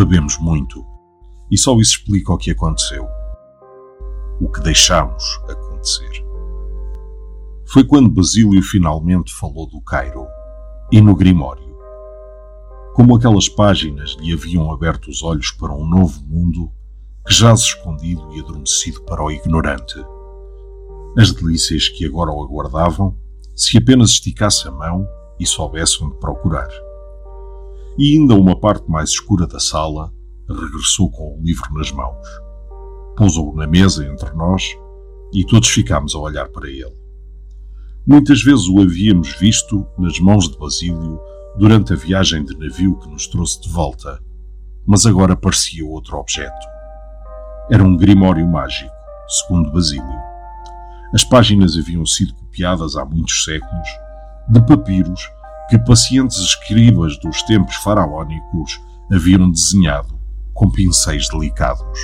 Bebemos muito. E só isso explica o que aconteceu. O que deixamos acontecer. Foi quando Basílio finalmente falou do Cairo e no Grimório. Como aquelas páginas lhe haviam aberto os olhos para um novo mundo que jaz escondido e adormecido para o ignorante. As delícias que agora o aguardavam se apenas esticasse a mão e soubesse onde procurar e ainda uma parte mais escura da sala, regressou com o livro nas mãos. Pousou-o na mesa entre nós e todos ficámos a olhar para ele. Muitas vezes o havíamos visto nas mãos de Basílio durante a viagem de navio que nos trouxe de volta, mas agora parecia outro objeto. Era um grimório mágico, segundo Basílio. As páginas haviam sido copiadas há muitos séculos de papiros que pacientes escribas dos tempos faraónicos haviam desenhado com pincéis delicados.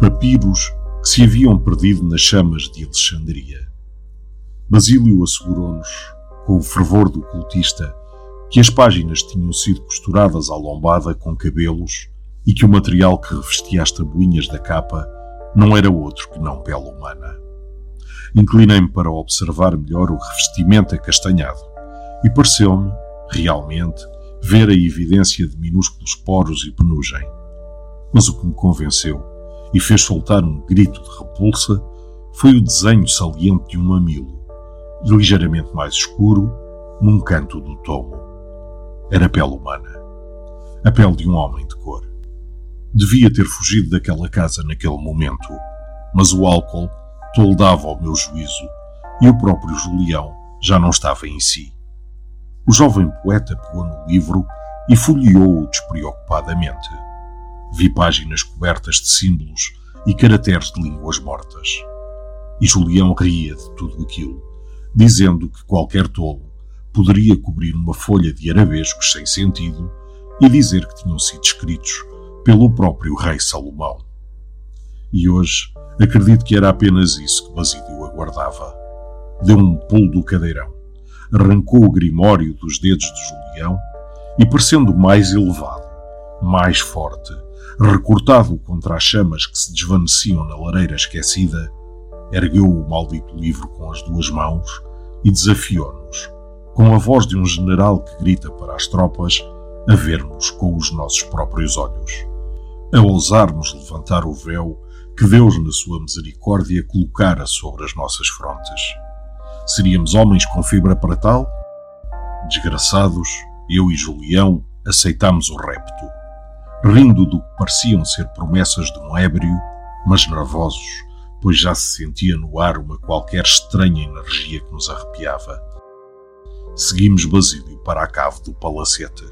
Papiros que se haviam perdido nas chamas de Alexandria. Basílio assegurou-nos, com o fervor do cultista, que as páginas tinham sido costuradas à lombada com cabelos e que o material que revestia as tabuinhas da capa não era outro que não pele humana. Inclinei-me para observar melhor o revestimento acastanhado e pareceu-me, realmente, ver a evidência de minúsculos poros e penugem. Mas o que me convenceu e fez soltar um grito de repulsa foi o desenho saliente de um mamilo, ligeiramente mais escuro, num canto do tomo. Era pele humana. A pele de um homem de cor. Devia ter fugido daquela casa naquele momento, mas o álcool toldava ao meu juízo e o próprio Julião já não estava em si. O jovem poeta pegou no livro e folheou-o despreocupadamente. Vi páginas cobertas de símbolos e caracteres de línguas mortas. E Julião ria de tudo aquilo, dizendo que qualquer tolo poderia cobrir uma folha de arabescos sem sentido e dizer que tinham sido escritos pelo próprio rei Salomão. E hoje acredito que era apenas isso que Basílio aguardava. Deu um pulo do cadeirão arrancou o grimório dos dedos de Julião e, parecendo mais elevado, mais forte, recortado contra as chamas que se desvaneciam na lareira esquecida, ergueu o maldito livro com as duas mãos e desafiou-nos, com a voz de um general que grita para as tropas, a vermos com os nossos próprios olhos, a ousarmos levantar o véu que Deus, na sua misericórdia, colocara sobre as nossas frontes. Seríamos homens com fibra para tal? Desgraçados, eu e Julião aceitámos o repto, rindo do que pareciam ser promessas de um ébrio, mas nervosos, pois já se sentia no ar uma qualquer estranha energia que nos arrepiava. Seguimos Basílio para a cave do palacete.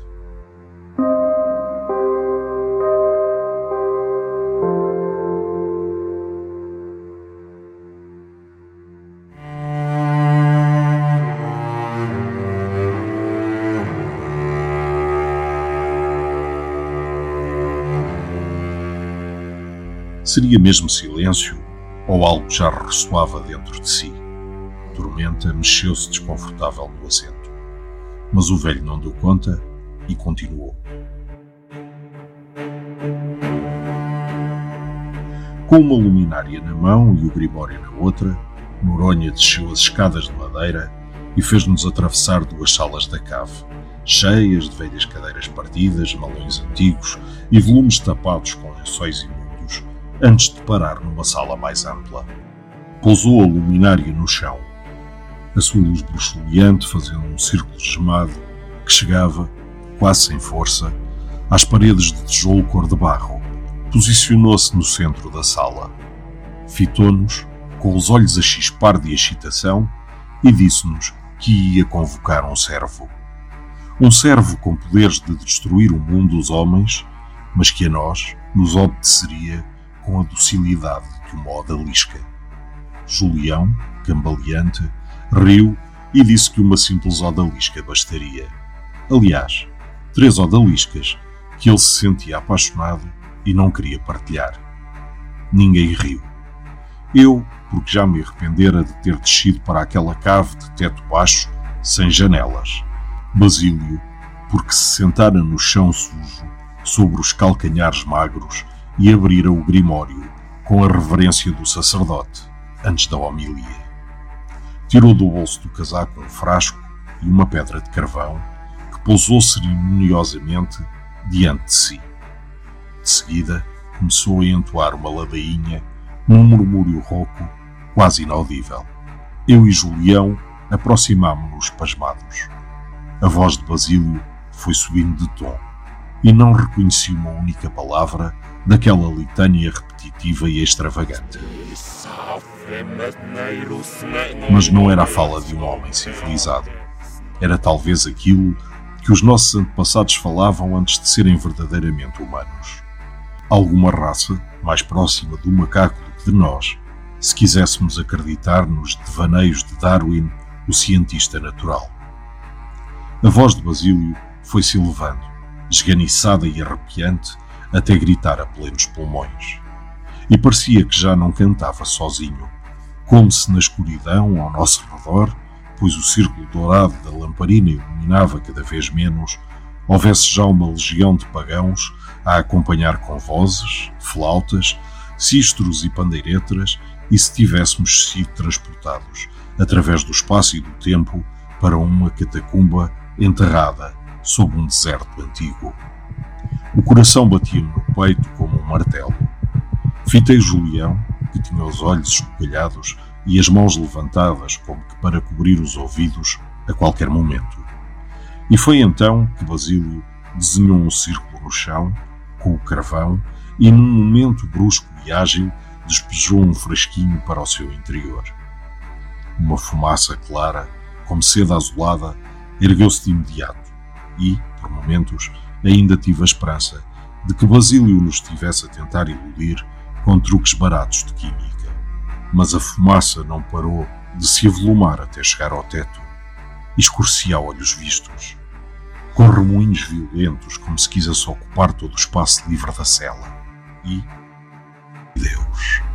Seria mesmo silêncio ou algo já ressoava dentro de si? Tormenta mexeu-se desconfortável no assento. Mas o velho não deu conta e continuou. Com uma luminária na mão e o grimório na outra, Noronha desceu as escadas de madeira e fez-nos atravessar duas salas da cave, cheias de velhas cadeiras partidas, malões antigos e volumes tapados com lençóis imundos antes de parar numa sala mais ampla. Pousou a luminária no chão, a sua luz bruxuleante fazendo um círculo gemado que chegava, quase sem força, às paredes de tijolo cor de barro, posicionou-se no centro da sala. Fitou-nos, com os olhos a chispar de excitação, e disse-nos que ia convocar um servo. Um servo com poderes de destruir o mundo dos homens, mas que a nós nos obedeceria com a docilidade que uma odalisca. Julião, cambaleante, riu e disse que uma simples odalisca bastaria. Aliás, três odaliscas que ele se sentia apaixonado e não queria partilhar. Ninguém riu. Eu, porque já me arrependera de ter descido para aquela cave de teto baixo, sem janelas. Basílio, porque se sentara no chão sujo, sobre os calcanhares magros, e abrira o grimório com a reverência do sacerdote, antes da homilia. Tirou do bolso do casaco um frasco e uma pedra de carvão que pousou cerimoniosamente diante de si. De seguida, começou a entoar uma ladainha num murmúrio rouco, quase inaudível. Eu e Julião aproximámo-nos pasmados. A voz de Basílio foi subindo de tom e não reconheci uma única palavra daquela litânia repetitiva e extravagante. Mas não era a fala de um homem civilizado. Era talvez aquilo que os nossos antepassados falavam antes de serem verdadeiramente humanos. Alguma raça mais próxima do macaco do que de nós, se quiséssemos acreditar nos devaneios de Darwin, o cientista natural. A voz de Basílio foi-se elevando, esganiçada e arrepiante, até gritar a plenos pulmões. E parecia que já não cantava sozinho, como se na escuridão ao nosso redor pois o círculo dourado da lamparina iluminava cada vez menos, houvesse já uma legião de pagãos a acompanhar com vozes, flautas, sistros e pandeiretras, e se tivéssemos sido transportados através do espaço e do tempo para uma catacumba enterrada sob um deserto antigo. O coração batia-me no peito como um martelo. Fitei Julião, que tinha os olhos esbugalhados e as mãos levantadas como que para cobrir os ouvidos a qualquer momento. E foi então que Basílio desenhou um círculo no chão, com o carvão, e num momento brusco e ágil despejou um fresquinho para o seu interior. Uma fumaça clara, como seda azulada, ergueu-se de imediato e, por momentos, ainda tive a esperança de que Basílio nos estivesse a tentar iludir com truques baratos de química mas a fumaça não parou de se avolumar até chegar ao teto escurecia a olhos vistos, com remoinhos violentos como se quisesse ocupar todo o espaço livre da cela. E Deus.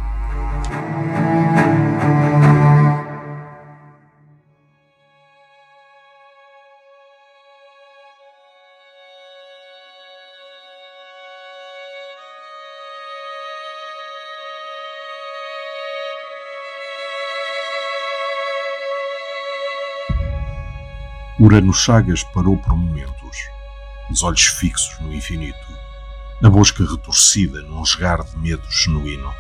Urano Chagas parou por momentos, os olhos fixos no infinito, a bosca retorcida num jogar de medo genuíno.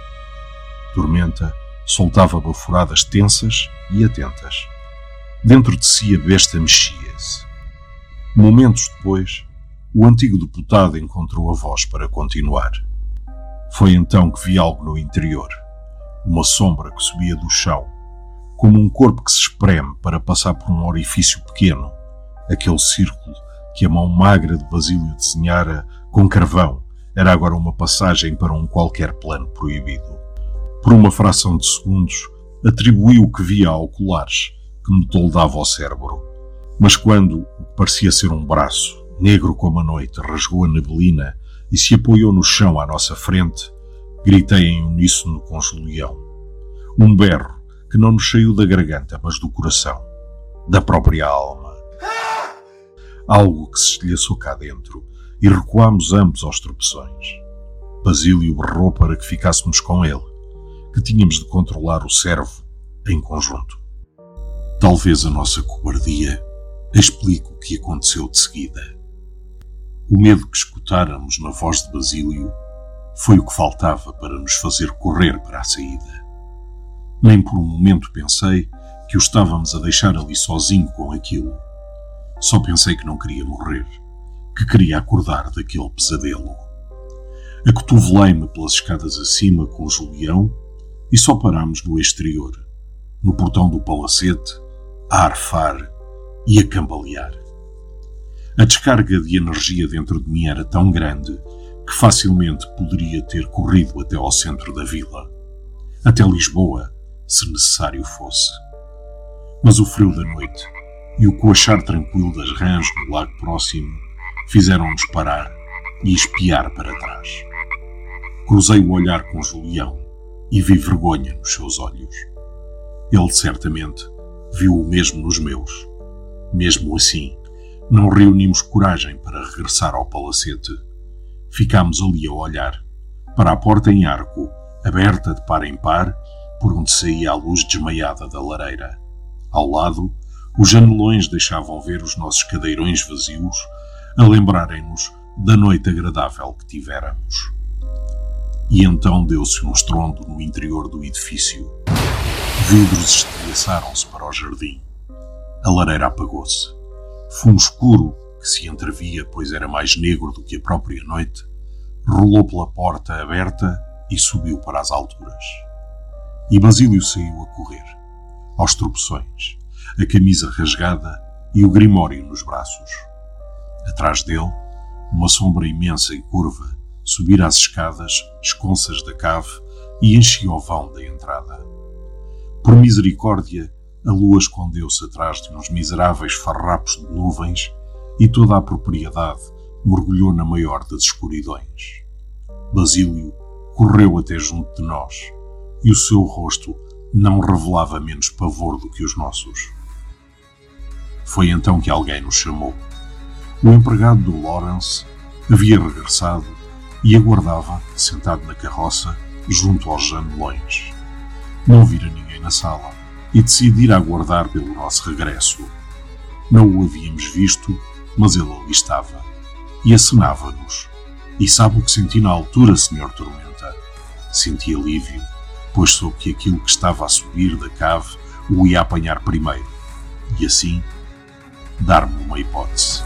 Tormenta soltava baforadas tensas e atentas. Dentro de si a besta mexia-se. Momentos depois, o antigo deputado encontrou a voz para continuar. Foi então que vi algo no interior, uma sombra que subia do chão como um corpo que se espreme para passar por um orifício pequeno, aquele círculo que a mão magra de Basílio desenhara com carvão era agora uma passagem para um qualquer plano proibido. Por uma fração de segundos, atribuí o que via a oculares, que me toldava o cérebro. Mas quando o que parecia ser um braço, negro como a noite, rasgou a neblina e se apoiou no chão à nossa frente, gritei em uníssono com Julião. Um berro que não nos saiu da garganta, mas do coração, da própria alma. Algo que se estilhaçou cá dentro e recuámos ambos aos tropeções. Basílio berrou para que ficássemos com ele, que tínhamos de controlar o servo em conjunto. Talvez a nossa cobardia explique o que aconteceu de seguida. O medo que escutáramos na voz de Basílio foi o que faltava para nos fazer correr para a saída. Nem por um momento pensei que o estávamos a deixar ali sozinho com aquilo. Só pensei que não queria morrer, que queria acordar daquele pesadelo. Acotovelei-me pelas escadas acima com Julião e só parámos no exterior, no portão do palacete, a arfar e a cambalear. A descarga de energia dentro de mim era tão grande que facilmente poderia ter corrido até ao centro da vila, até Lisboa, se necessário fosse. Mas o frio da noite e o coachar tranquilo das rãs no lago próximo fizeram-nos parar e espiar para trás. Cruzei o olhar com Julião e vi vergonha nos seus olhos. Ele certamente viu o mesmo nos meus. Mesmo assim, não reunimos coragem para regressar ao palacete. Ficámos ali a olhar, para a porta em arco, aberta de par em par, por onde saía a luz desmaiada da lareira. Ao lado, os janelões deixavam ver os nossos cadeirões vazios, a lembrarem-nos da noite agradável que tivéramos. E então deu-se um estrondo no interior do edifício. Vidros estilhaçaram-se para o jardim. A lareira apagou-se. Fumo escuro, que se entrevia, pois era mais negro do que a própria noite, rolou pela porta aberta e subiu para as alturas. E Basílio saiu a correr, aos tropeções, a camisa rasgada e o grimório nos braços. Atrás dele, uma sombra imensa e curva subira as escadas esconsas da cave e enchia o vão da entrada. Por misericórdia, a lua escondeu-se atrás de uns miseráveis farrapos de nuvens e toda a propriedade mergulhou na maior das escuridões. Basílio correu até junto de nós e o seu rosto não revelava menos pavor do que os nossos. Foi então que alguém nos chamou. O empregado do Lawrence havia regressado e aguardava, sentado na carroça, junto aos janelões. Não vira ninguém na sala e decidi ir aguardar pelo nosso regresso. Não o havíamos visto, mas ele ali estava e acenava-nos. E sabe o que senti na altura, Senhor Tormenta? Senti alívio, pois soube que aquilo que estava a subir da cave o ia apanhar primeiro, e assim dar-me uma hipótese.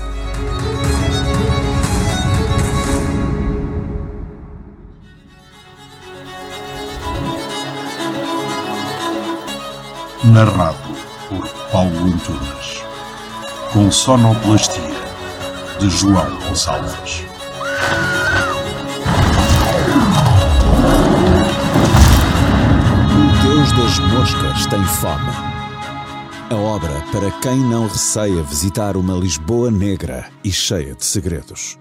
narrado por Paulo Antunes, com sonoplastia de João Gonçalves. Das Moscas tem fome. A obra para quem não receia visitar uma Lisboa negra e cheia de segredos.